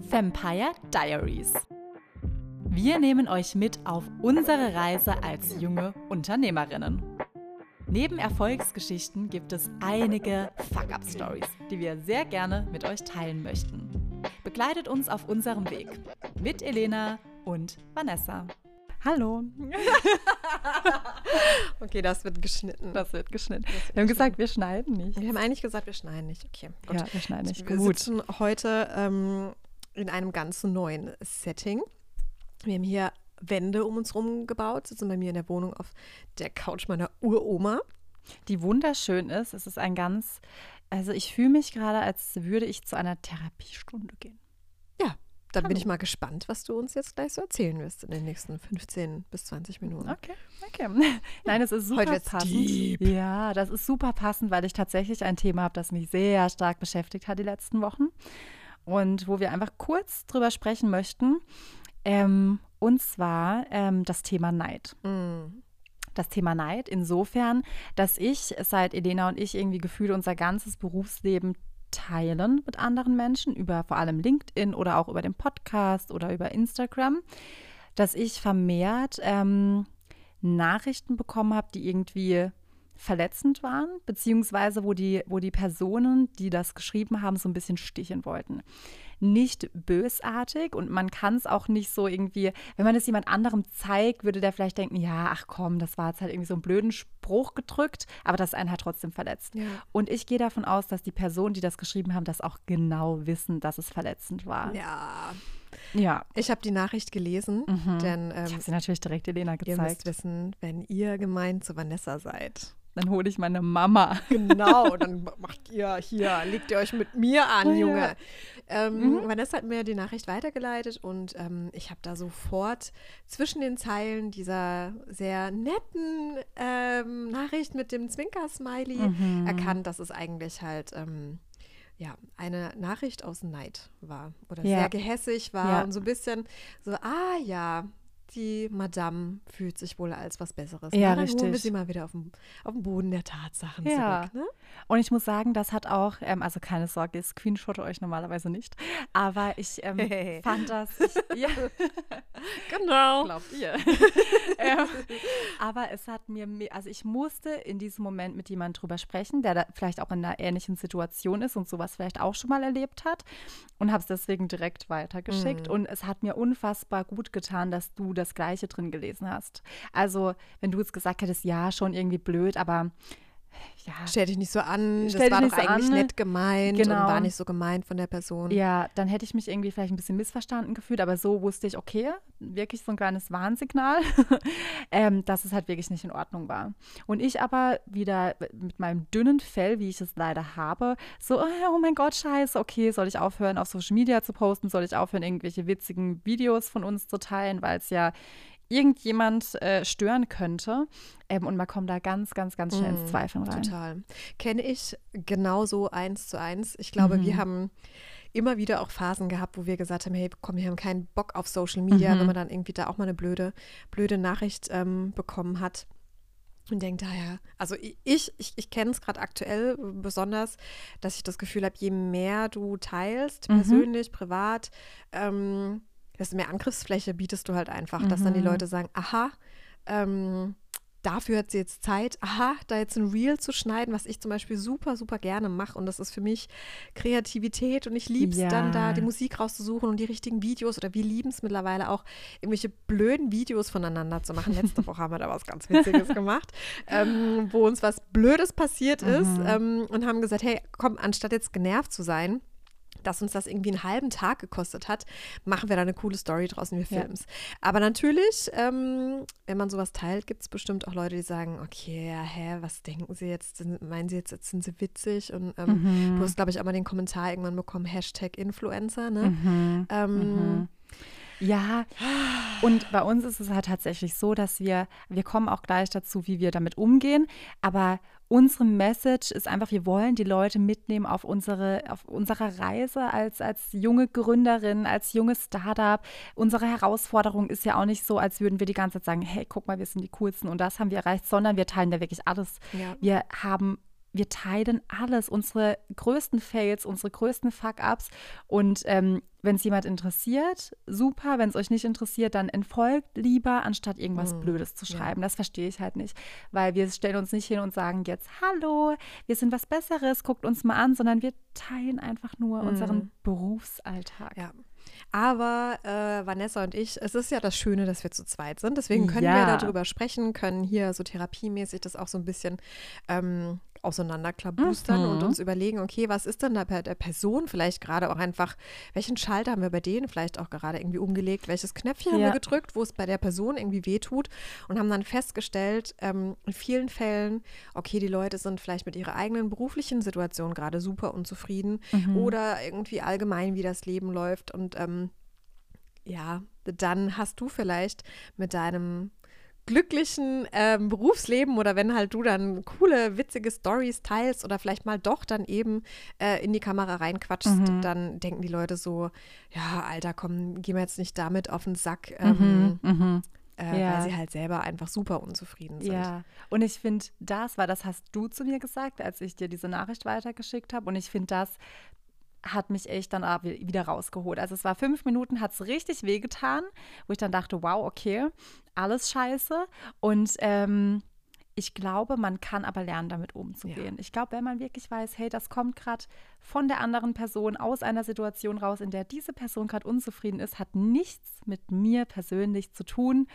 Vampire Diaries. Wir nehmen euch mit auf unsere Reise als junge Unternehmerinnen. Neben Erfolgsgeschichten gibt es einige Fuck-Up-Stories, die wir sehr gerne mit euch teilen möchten. Begleitet uns auf unserem Weg mit Elena und Vanessa. Hallo. okay, das wird geschnitten. Das wird geschnitten. Das wird wir haben gesagt, wir schneiden nicht. Wir haben eigentlich gesagt, wir schneiden nicht. Okay, gut. Ja, wir schneiden nicht. Wir Gut. sitzen heute ähm, in einem ganz neuen Setting. Wir haben hier Wände um uns herum gebaut, sitzen bei mir in der Wohnung auf der Couch meiner Uroma. Die wunderschön ist. Es ist ein ganz, also ich fühle mich gerade, als würde ich zu einer Therapiestunde gehen. Ja, dann Hallo. bin ich mal gespannt, was du uns jetzt gleich so erzählen wirst in den nächsten 15 bis 20 Minuten. Okay, okay. Nein, es ist super passend. Deep. Ja, das ist super passend, weil ich tatsächlich ein Thema habe, das mich sehr stark beschäftigt hat die letzten Wochen und wo wir einfach kurz drüber sprechen möchten. Ähm, und zwar ähm, das Thema Neid. Mm. Das Thema Neid insofern, dass ich seit Elena und ich irgendwie gefühlt unser ganzes Berufsleben teilen mit anderen Menschen, über vor allem LinkedIn oder auch über den Podcast oder über Instagram, dass ich vermehrt ähm, Nachrichten bekommen habe, die irgendwie verletzend waren, beziehungsweise wo die, wo die Personen, die das geschrieben haben, so ein bisschen sticheln wollten nicht bösartig und man kann es auch nicht so irgendwie, wenn man es jemand anderem zeigt, würde der vielleicht denken, ja, ach komm, das war jetzt halt irgendwie so ein blöden Spruch gedrückt, aber das einen hat trotzdem verletzt. Ja. Und ich gehe davon aus, dass die Personen, die das geschrieben haben, das auch genau wissen, dass es verletzend war. Ja. Ja. Ich habe die Nachricht gelesen, mhm. denn ähm, ich habe sie natürlich direkt Elena gezeigt. Ihr müsst wissen, wenn ihr gemeint zu Vanessa seid, dann hole ich meine Mama. Genau, dann macht ihr hier, legt ihr euch mit mir an, Junge. Ja. Ähm, mhm. Vanessa hat mir die Nachricht weitergeleitet und ähm, ich habe da sofort zwischen den Zeilen dieser sehr netten ähm, Nachricht mit dem Zwinker-Smiley mhm. erkannt, dass es eigentlich halt ähm, ja, eine Nachricht aus Neid war oder ja. sehr gehässig war ja. und so ein bisschen so, ah ja, die Madame fühlt sich wohl als was Besseres. Ja, ne? richtig. Holen wir sie mal wieder auf den, auf den Boden der Tatsachen ja. zurück. Ne? Und ich muss sagen, das hat auch, ähm, also keine Sorge, ich screenshotte euch normalerweise nicht, aber ich ähm, hey. fand das, ich, ja, genau. Glaubt ihr. ähm, aber es hat mir, also ich musste in diesem Moment mit jemandem drüber sprechen, der da vielleicht auch in einer ähnlichen Situation ist und sowas vielleicht auch schon mal erlebt hat und habe es deswegen direkt weitergeschickt. Mhm. Und es hat mir unfassbar gut getan, dass du das Gleiche drin gelesen hast. Also, wenn du jetzt gesagt hättest, ja, schon irgendwie blöd, aber ja. Stell dich nicht so an, Stell das war doch eigentlich so nett gemeint genau. und war nicht so gemeint von der Person. Ja, dann hätte ich mich irgendwie vielleicht ein bisschen missverstanden gefühlt, aber so wusste ich, okay, wirklich so ein kleines Warnsignal, ähm, dass es halt wirklich nicht in Ordnung war. Und ich aber wieder mit meinem dünnen Fell, wie ich es leider habe, so, oh mein Gott, scheiße, okay, soll ich aufhören, auf Social Media zu posten, soll ich aufhören, irgendwelche witzigen Videos von uns zu teilen, weil es ja irgendjemand äh, stören könnte. Ähm, und man kommt da ganz, ganz, ganz schnell ins mm, Zweifeln rein. Total. Kenne ich genauso eins zu eins. Ich glaube, mhm. wir haben immer wieder auch Phasen gehabt, wo wir gesagt haben, hey, komm, wir haben keinen Bock auf Social Media, mhm. wenn man dann irgendwie da auch mal eine blöde, blöde Nachricht ähm, bekommen hat. Und denkt, ah ja, also ich, ich, ich kenne es gerade aktuell besonders, dass ich das Gefühl habe, je mehr du teilst, mhm. persönlich, privat, ähm, desto mehr Angriffsfläche bietest du halt einfach, mhm. dass dann die mhm. Leute sagen, aha, ähm, dafür hat sie jetzt Zeit, aha, da jetzt ein Reel zu schneiden, was ich zum Beispiel super, super gerne mache. Und das ist für mich Kreativität und ich liebe es ja. dann da, die Musik rauszusuchen und die richtigen Videos oder wir lieben es mittlerweile auch, irgendwelche blöden Videos voneinander zu machen. Letzte Woche haben wir da was ganz Witziges gemacht, ähm, wo uns was Blödes passiert ist mhm. ähm, und haben gesagt, hey, komm, anstatt jetzt genervt zu sein, dass uns das irgendwie einen halben Tag gekostet hat, machen wir da eine coole Story draus und wir filmen es. Ja. Aber natürlich, ähm, wenn man sowas teilt, gibt es bestimmt auch Leute, die sagen, okay, ja, hä, was denken sie jetzt? Meinen sie jetzt, jetzt sind sie witzig? Und ähm, mhm. du hast, glaube ich, auch mal den Kommentar irgendwann bekommen, Hashtag Influencer, ne? Mhm. Ähm, mhm. Ja, und bei uns ist es halt tatsächlich so, dass wir, wir kommen auch gleich dazu, wie wir damit umgehen, aber unsere Message ist einfach, wir wollen die Leute mitnehmen auf unsere, auf unserer Reise als, als junge Gründerin, als junges Startup. Unsere Herausforderung ist ja auch nicht so, als würden wir die ganze Zeit sagen, hey, guck mal, wir sind die coolsten und das haben wir erreicht, sondern wir teilen ja wirklich alles. Ja. Wir haben wir teilen alles, unsere größten Fails, unsere größten Fuck-ups und ähm, wenn es jemand interessiert, super. Wenn es euch nicht interessiert, dann entfolgt lieber, anstatt irgendwas mhm. Blödes zu schreiben. Ja. Das verstehe ich halt nicht. Weil wir stellen uns nicht hin und sagen jetzt, hallo, wir sind was Besseres, guckt uns mal an, sondern wir teilen einfach nur mhm. unseren Berufsalltag. Ja. Aber äh, Vanessa und ich, es ist ja das Schöne, dass wir zu zweit sind. Deswegen können ja. wir darüber sprechen, können hier so therapiemäßig das auch so ein bisschen ähm, auseinanderklabustern mhm. und uns überlegen, okay, was ist denn da bei der Person vielleicht gerade auch einfach, welchen Schalter haben wir bei denen vielleicht auch gerade irgendwie umgelegt, welches Knöpfchen ja. haben wir gedrückt, wo es bei der Person irgendwie wehtut und haben dann festgestellt, ähm, in vielen Fällen, okay, die Leute sind vielleicht mit ihrer eigenen beruflichen Situation gerade super unzufrieden mhm. oder irgendwie allgemein, wie das Leben läuft und ähm, ja, dann hast du vielleicht mit deinem glücklichen ähm, Berufsleben oder wenn halt du dann coole, witzige Stories teilst oder vielleicht mal doch dann eben äh, in die Kamera reinquatschst, mhm. dann denken die Leute so, ja, Alter, komm, geh mir jetzt nicht damit auf den Sack. Ähm, mhm, mhm. Äh, ja. weil sie halt selber einfach super unzufrieden sind. Ja, und ich finde, das war, das hast du zu mir gesagt, als ich dir diese Nachricht weitergeschickt habe. Und ich finde, das hat mich echt dann wieder rausgeholt. Also es war fünf Minuten, hat es richtig wehgetan, wo ich dann dachte, wow, okay, alles scheiße. Und ähm, ich glaube, man kann aber lernen, damit umzugehen. Ja. Ich glaube, wenn man wirklich weiß, hey, das kommt gerade von der anderen Person aus einer Situation raus, in der diese Person gerade unzufrieden ist, hat nichts mit mir persönlich zu tun.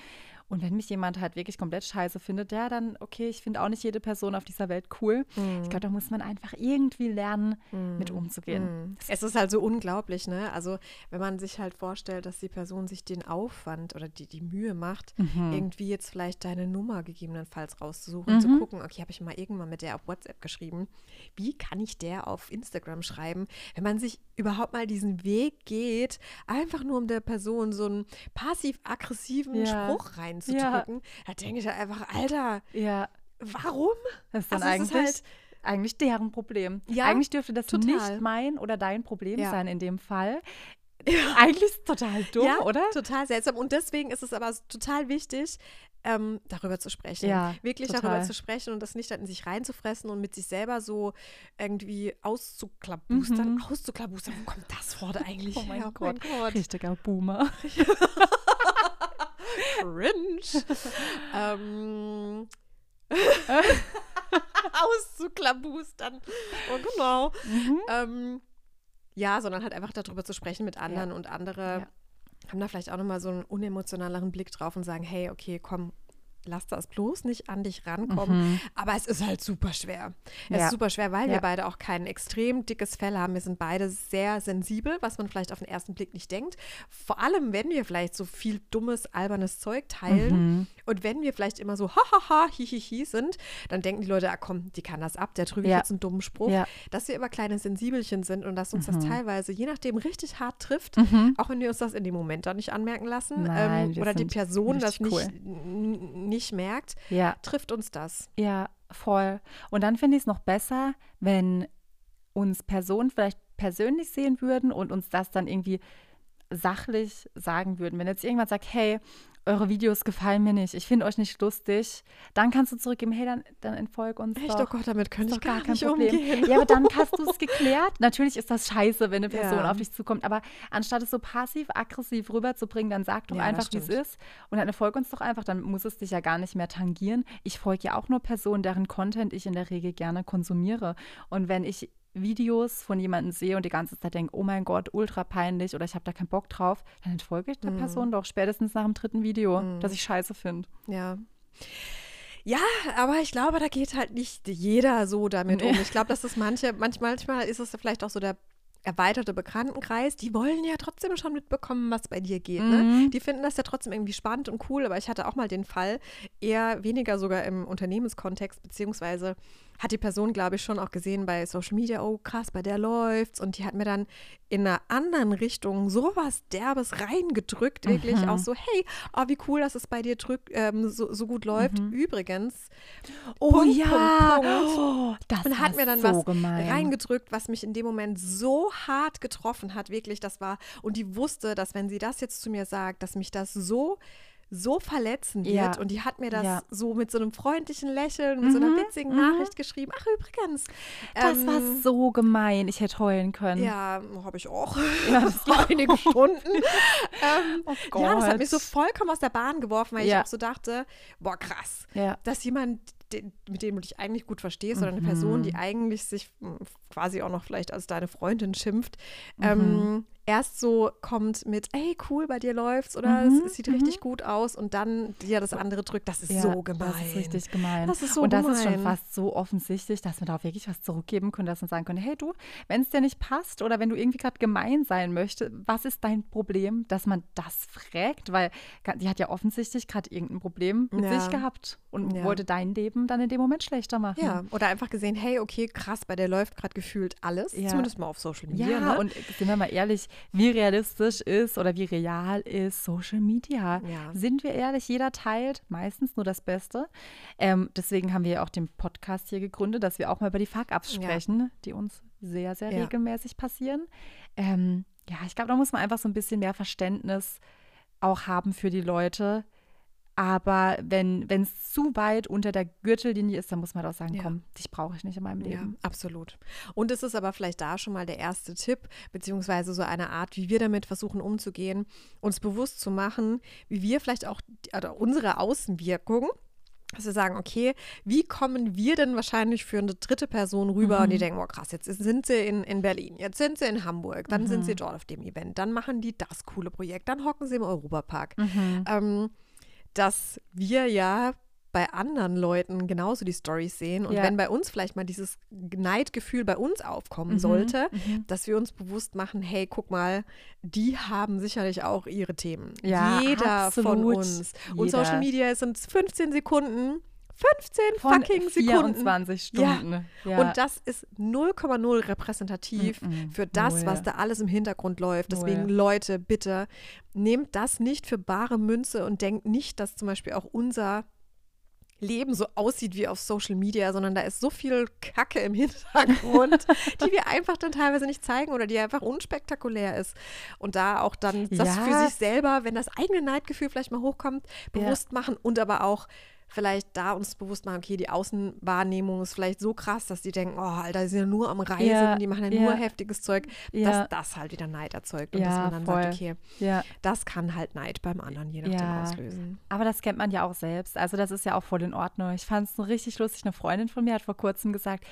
Und wenn mich jemand halt wirklich komplett scheiße findet, ja, dann, okay, ich finde auch nicht jede Person auf dieser Welt cool. Mhm. Ich glaube, da muss man einfach irgendwie lernen, mhm. mit umzugehen. Mhm. Es ist halt so unglaublich, ne? Also, wenn man sich halt vorstellt, dass die Person sich den Aufwand oder die, die Mühe macht, mhm. irgendwie jetzt vielleicht deine Nummer gegebenenfalls rauszusuchen, zu mhm. gucken, okay, habe ich mal irgendwann mit der auf WhatsApp geschrieben. Wie kann ich der auf Instagram schreiben? Wenn man sich überhaupt mal diesen Weg geht, einfach nur um der Person so einen passiv-aggressiven ja. Spruch rein reinzudrücken, ja. da denke ich ja einfach, Alter, ja. warum? Das ist dann also eigentlich, ist halt, eigentlich deren Problem. Ja, eigentlich dürfte das total. nicht mein oder dein Problem ja. sein in dem Fall. Ja. Eigentlich ist es total dumm, ja, oder? Total seltsam. Und deswegen ist es aber total wichtig, ähm, darüber zu sprechen. Ja, Wirklich total. darüber zu sprechen und das nicht in sich reinzufressen und mit sich selber so irgendwie auszuklabustern. Mhm. Auszuklabustern, wo kommt das Wort eigentlich oh mein, her? Gott. mein Gott. Richtiger Boomer. Cringe. ähm, auszuklabustern. Oh, genau. Mhm. Ähm, ja, sondern halt einfach darüber zu sprechen mit anderen ja. und andere ja. haben da vielleicht auch nochmal so einen unemotionaleren Blick drauf und sagen, hey, okay, komm, lass das bloß nicht an dich rankommen. Mhm. Aber es ist halt super schwer. Es ja. ist super schwer, weil ja. wir beide auch kein extrem dickes Fell haben. Wir sind beide sehr sensibel, was man vielleicht auf den ersten Blick nicht denkt. Vor allem, wenn wir vielleicht so viel dummes, albernes Zeug teilen mhm. und wenn wir vielleicht immer so hahaha, hihihi sind, dann denken die Leute, ah komm, die kann das ab, der drückt ja. jetzt einen dummen Spruch. Dass wir aber kleine Sensibelchen sind und dass uns mhm. das teilweise, je nachdem, richtig hart trifft, mhm. auch wenn wir uns das in dem Moment dann nicht anmerken lassen Nein, ähm, oder die Person das nicht cool nicht merkt, ja. trifft uns das. Ja, voll. Und dann finde ich es noch besser, wenn uns Personen vielleicht persönlich sehen würden und uns das dann irgendwie sachlich sagen würden. Wenn jetzt irgendwann sagt, hey, eure Videos gefallen mir nicht, ich finde euch nicht lustig, dann kannst du zurückgeben, hey, dann, dann entfolg uns Echt, doch. oh Gott, damit könnte ich gar, gar nicht Problem. umgehen. Ja, aber dann hast du es geklärt. Natürlich ist das scheiße, wenn eine Person ja. auf dich zukommt, aber anstatt es so passiv-aggressiv rüberzubringen, dann sag doch ja, einfach, wie es ist und dann entfolg uns doch einfach, dann muss es dich ja gar nicht mehr tangieren. Ich folge ja auch nur Personen, deren Content ich in der Regel gerne konsumiere und wenn ich Videos von jemandem sehe und die ganze Zeit denke, oh mein Gott, ultra peinlich oder ich habe da keinen Bock drauf, dann entfolge ich der mm. Person doch spätestens nach dem dritten Video, mm. das ich scheiße finde. Ja. Ja, aber ich glaube, da geht halt nicht jeder so damit nee. um. Ich glaube, dass das manche, manchmal, manchmal ist es vielleicht auch so der erweiterte Bekanntenkreis, die wollen ja trotzdem schon mitbekommen, was bei dir geht. Ne? Mhm. Ne? Die finden das ja trotzdem irgendwie spannend und cool, aber ich hatte auch mal den Fall, eher weniger sogar im Unternehmenskontext, beziehungsweise hat die Person, glaube ich, schon auch gesehen bei Social Media, oh krass, bei der läuft's. Und die hat mir dann in einer anderen Richtung sowas Derbes reingedrückt, wirklich mhm. auch so, hey, oh, wie cool, dass es bei dir drück, ähm, so, so, gut läuft. Mhm. Übrigens, oh Punkt, ja, Punkt, Punkt. Oh, das und hat mir dann so was gemein. reingedrückt, was mich in dem Moment so hart getroffen hat, wirklich, das war, und die wusste, dass wenn sie das jetzt zu mir sagt, dass mich das so so verletzen wird. Ja. Und die hat mir das ja. so mit so einem freundlichen Lächeln, mit mhm. so einer mhm, witzigen mhm. Nachricht geschrieben. Ach, übrigens. Das ähm, war so gemein. Ich hätte heulen können. Ja, habe ich auch. Ja, das war einige Stunden. ähm, oh ja, das hat mich so vollkommen aus der Bahn geworfen, weil ich auch so dachte, boah, krass, dass jemand mit dem du dich eigentlich gut verstehst oder eine Person, die mhm. eigentlich sich hm, quasi auch noch vielleicht als deine Freundin schimpft, mhm. ähm, erst so kommt mit, hey, cool, bei dir läuft's oder mhm, es, sieht mhm. richtig gut aus und dann dir das andere drückt, das ist ja, so gemein. Das ist richtig gemein. Das ist so und das gemein. ist schon fast so offensichtlich, dass man da auch wirklich was zurückgeben könnte, dass man sagen könnte, hey du, wenn es dir nicht passt oder wenn du irgendwie gerade gemein sein möchtest, was ist dein Problem, dass man das fragt, weil die hat ja offensichtlich gerade irgendein Problem mit ja. sich gehabt und wollte dein Leben dann in dem Moment schlechter machen. Ja, oder einfach gesehen, hey, okay, krass, bei der läuft gerade gefühlt alles, zumindest mal auf Social Media. Ja, ne? und sind wir mal ehrlich, wie realistisch ist oder wie real ist Social Media. Ja. Sind wir ehrlich, jeder teilt meistens nur das Beste. Ähm, deswegen haben wir ja auch den Podcast hier gegründet, dass wir auch mal über die Fuck-Ups sprechen, ja. die uns sehr, sehr ja. regelmäßig passieren. Ähm, ja, ich glaube, da muss man einfach so ein bisschen mehr Verständnis auch haben für die Leute, aber wenn es zu weit unter der Gürtellinie ist, dann muss man doch sagen, ja. komm, dich brauche ich nicht in meinem Leben. Ja, absolut. Und es ist aber vielleicht da schon mal der erste Tipp, beziehungsweise so eine Art, wie wir damit versuchen umzugehen, uns bewusst zu machen, wie wir vielleicht auch also unsere Außenwirkung dass wir sagen, okay, wie kommen wir denn wahrscheinlich für eine dritte Person rüber mhm. und die denken, oh krass, jetzt sind sie in, in Berlin, jetzt sind sie in Hamburg, dann mhm. sind sie dort auf dem Event, dann machen die das coole Projekt, dann hocken sie im Europapark. Mhm. Ähm, dass wir ja bei anderen Leuten genauso die Stories sehen. Und ja. wenn bei uns vielleicht mal dieses Neidgefühl bei uns aufkommen mhm, sollte, mhm. dass wir uns bewusst machen, hey, guck mal, die haben sicherlich auch ihre Themen. Ja, Jeder absolut. von uns. Jeder. Und Social Media sind 15 Sekunden 15 Von fucking Sekunden. 24 Stunden. Ja. ja. Und das ist 0,0 repräsentativ mm -mm. für das, Null. was da alles im Hintergrund läuft. Deswegen, Null. Leute, bitte nehmt das nicht für bare Münze und denkt nicht, dass zum Beispiel auch unser Leben so aussieht wie auf Social Media, sondern da ist so viel Kacke im Hintergrund, die wir einfach dann teilweise nicht zeigen oder die einfach unspektakulär ist. Und da auch dann das ja. für sich selber, wenn das eigene Neidgefühl vielleicht mal hochkommt, bewusst ja. machen und aber auch vielleicht da uns bewusst machen, okay, die Außenwahrnehmung ist vielleicht so krass, dass die denken, oh, Alter, die sind ja nur am Reisen, ja, die machen ja, ja, nur heftiges Zeug, dass das halt wieder Neid erzeugt und dass man dann voll. sagt, okay, das kann halt Neid beim anderen je nachdem auslösen. Aber das kennt man ja auch selbst. Also das ist ja auch voll in Ordnung. Ich fand es so richtig lustig. Eine Freundin von mir hat vor kurzem gesagt,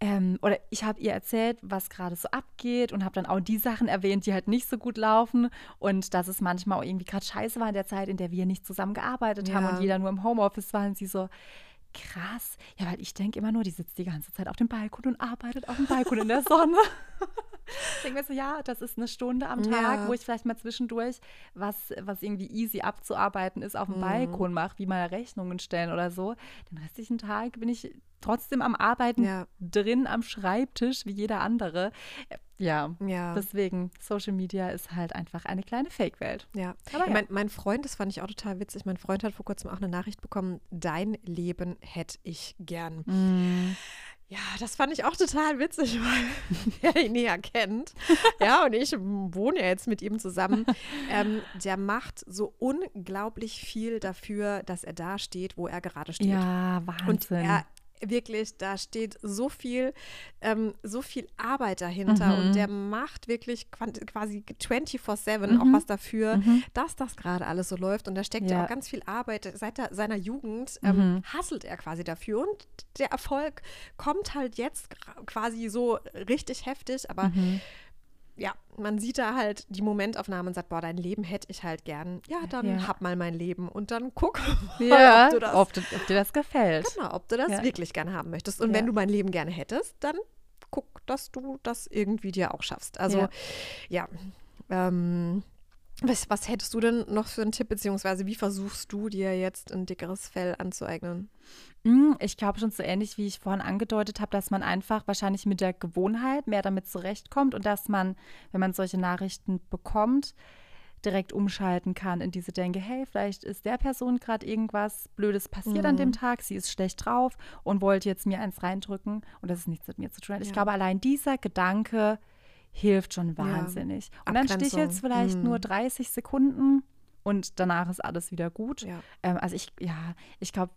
ähm, oder ich habe ihr erzählt, was gerade so abgeht und habe dann auch die Sachen erwähnt, die halt nicht so gut laufen und dass es manchmal auch irgendwie gerade scheiße war in der Zeit, in der wir nicht zusammen gearbeitet ja. haben und jeder nur im Homeoffice war und sie so, krass. Ja, weil ich denke immer nur, die sitzt die ganze Zeit auf dem Balkon und arbeitet auf dem Balkon in der Sonne. ich denke mir so, ja, das ist eine Stunde am Tag, ja. wo ich vielleicht mal zwischendurch was, was irgendwie easy abzuarbeiten ist, auf dem mhm. Balkon mache, wie mal Rechnungen stellen oder so. Den restlichen Tag bin ich trotzdem am Arbeiten ja. drin am Schreibtisch wie jeder andere. Ja, ja, deswegen Social Media ist halt einfach eine kleine Fake-Welt. Ja, aber ja. Mein, mein, Freund, das fand ich auch total witzig. Mein Freund hat vor kurzem auch eine Nachricht bekommen: Dein Leben hätte ich gern. Mm. Ja, das fand ich auch total witzig, weil er ihn näher kennt. Ja, und ich wohne ja jetzt mit ihm zusammen. Ähm, der macht so unglaublich viel dafür, dass er da steht, wo er gerade steht. Ja, Wahnsinn. Und er wirklich, da steht so viel, ähm, so viel Arbeit dahinter mhm. und der macht wirklich quasi 24-7 mhm. auch was dafür, mhm. dass das gerade alles so läuft und da steckt ja. ja auch ganz viel Arbeit. Seit der, seiner Jugend ähm, mhm. hasselt er quasi dafür und der Erfolg kommt halt jetzt quasi so richtig heftig, aber mhm ja, man sieht da halt die Momentaufnahmen und sagt, boah, dein Leben hätte ich halt gern. Ja, dann ja. hab mal mein Leben und dann guck mal, ja, ob, das, ob, ob, dir das gefällt. Genau, ob du das ja. wirklich gerne haben möchtest. Und wenn du mein Leben gerne hättest, dann guck, dass du das irgendwie dir auch schaffst. Also, ja, ähm, was, was hättest du denn noch für einen Tipp, beziehungsweise wie versuchst du dir jetzt ein dickeres Fell anzueignen? Hm, ich glaube schon so ähnlich, wie ich vorhin angedeutet habe, dass man einfach wahrscheinlich mit der Gewohnheit mehr damit zurechtkommt und dass man, wenn man solche Nachrichten bekommt, direkt umschalten kann in diese Denke, hey, vielleicht ist der Person gerade irgendwas Blödes passiert mhm. an dem mhm. Tag, sie ist schlecht drauf und wollte jetzt mir eins reindrücken und das ist nichts mit mir zu tun. Ja. Ich glaube, allein dieser Gedanke hilft schon wahnsinnig. Ja. Und dann stichelst vielleicht mhm. nur 30 Sekunden und danach ist alles wieder gut. Ja. Ähm, also ich, ja, ich glaube,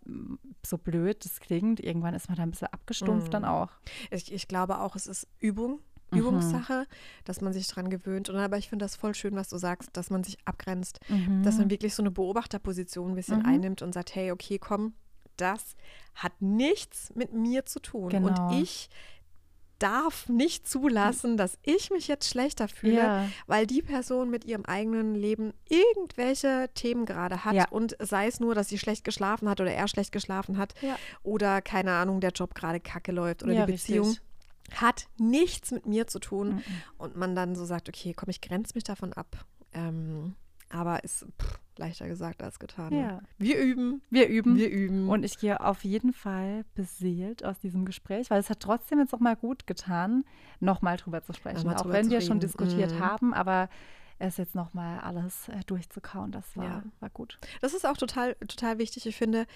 so blöd das klingt, irgendwann ist man da ein bisschen abgestumpft mhm. dann auch. Ich, ich glaube auch, es ist Übung. Mhm. Übungssache, dass man sich dran gewöhnt. Und aber ich finde das voll schön, was du sagst, dass man sich abgrenzt, mhm. dass man wirklich so eine Beobachterposition ein bisschen mhm. einnimmt und sagt, hey, okay, komm, das hat nichts mit mir zu tun. Genau. Und ich darf nicht zulassen, dass ich mich jetzt schlechter fühle, ja. weil die Person mit ihrem eigenen Leben irgendwelche Themen gerade hat ja. und sei es nur, dass sie schlecht geschlafen hat oder er schlecht geschlafen hat ja. oder keine Ahnung, der Job gerade kacke läuft oder die Beziehung. Richtig. Hat nichts mit mir zu tun. Mhm. Und man dann so sagt, okay, komm, ich grenze mich davon ab. Ähm, aber ist pff, leichter gesagt als getan. Ne? Ja. Wir üben. Wir üben. Wir üben. Und ich gehe auf jeden Fall beseelt aus diesem Gespräch, weil es hat trotzdem jetzt auch mal gut getan, nochmal drüber zu sprechen. Auch wenn wir reden. schon diskutiert mhm. haben, aber es jetzt nochmal alles äh, durchzukauen, das war, ja. war gut. Das ist auch total, total wichtig. Ich finde,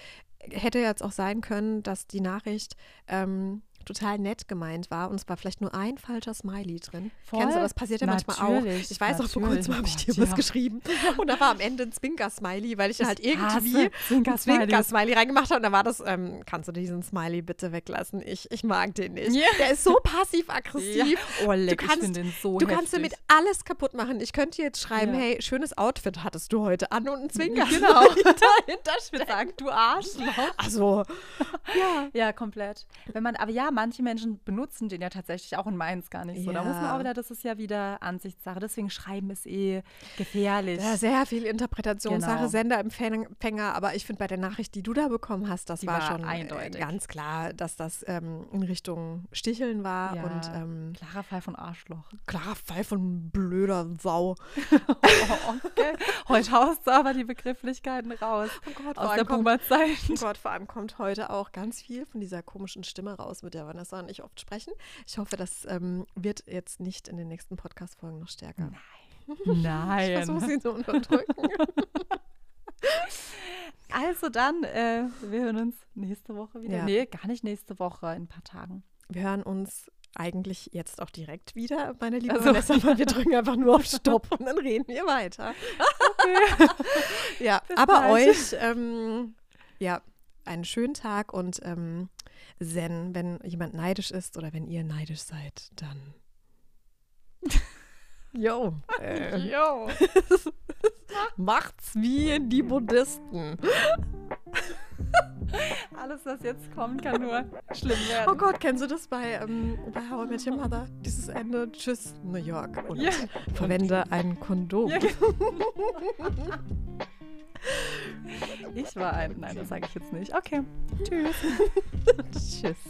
hätte jetzt auch sein können, dass die Nachricht ähm, total nett gemeint war und es war vielleicht nur ein falscher Smiley drin. Voll? Kennst du, das passiert ja natürlich, manchmal auch. Ich weiß auch, vor kurzem habe ich dir ja. was geschrieben und da war am Ende ein Zwinker-Smiley, weil ich, ich halt irgendwie Zwinker-Smiley Zwinker reingemacht habe und da war das, ähm, kannst du diesen Smiley bitte weglassen? Ich, ich mag den nicht. Yeah. Der ist so passiv-aggressiv. Ja. Oh, leck, du kannst, den so Du kannst damit alles kaputt machen. Ich könnte jetzt schreiben, ja. hey, schönes Outfit hattest du heute an und ein Zwinker. Genau. dahinter steckt. du Arschloch. Also, ja. Ja, komplett. Wenn man, aber ja, manche Menschen benutzen den ja tatsächlich auch in Mainz gar nicht so. Ja. Da muss man auch wieder, das ist ja wieder Ansichtssache. Deswegen schreiben ist eh gefährlich. Ja, sehr viel Interpretationssache, genau. Senderempfänger. Aber ich finde bei der Nachricht, die du da bekommen hast, das war, war, schon äh, eindeutig. ganz klar, dass das ähm, in Richtung Sticheln war. Ja. Und, ähm, klarer Fall von Arschloch. Klarer Fall von blöder Sau. oh, okay. Heute haust du aber die Begrifflichkeiten raus. Oh Gott, aus der Boomer-Zeit. Oh Gott, vor allem kommt heute auch ganz viel von dieser komischen Stimme raus, mit der Vanessa und ich oft sprechen. Ich hoffe, das ähm, wird jetzt nicht in den nächsten Podcast-Folgen noch stärker. Nein. Nein. Ich versuche sie zu unterdrücken. also dann, äh, wir hören uns nächste Woche wieder. Ja. Nee, gar nicht nächste Woche, in ein paar Tagen. Wir hören uns eigentlich jetzt auch direkt wieder, meine liebe also. Vanessa, weil wir drücken einfach nur auf Stopp und dann reden wir weiter. Okay. ja, Bis aber gleich. euch, ähm, ja, einen schönen Tag und ähm, Zen, wenn jemand neidisch ist oder wenn ihr neidisch seid, dann. Jo. Äh, jo. Macht's wie die Buddhisten. Alles, was jetzt kommt, kann nur schlimm werden. Oh Gott, kennst du das bei, ähm, bei How I Met Your Mother? Dieses Ende, tschüss, New York. Und ja. verwende ein Kondom. Ja. Ich war ein. Nein, das sage ich jetzt nicht. Okay. Tschüss. Tschüss.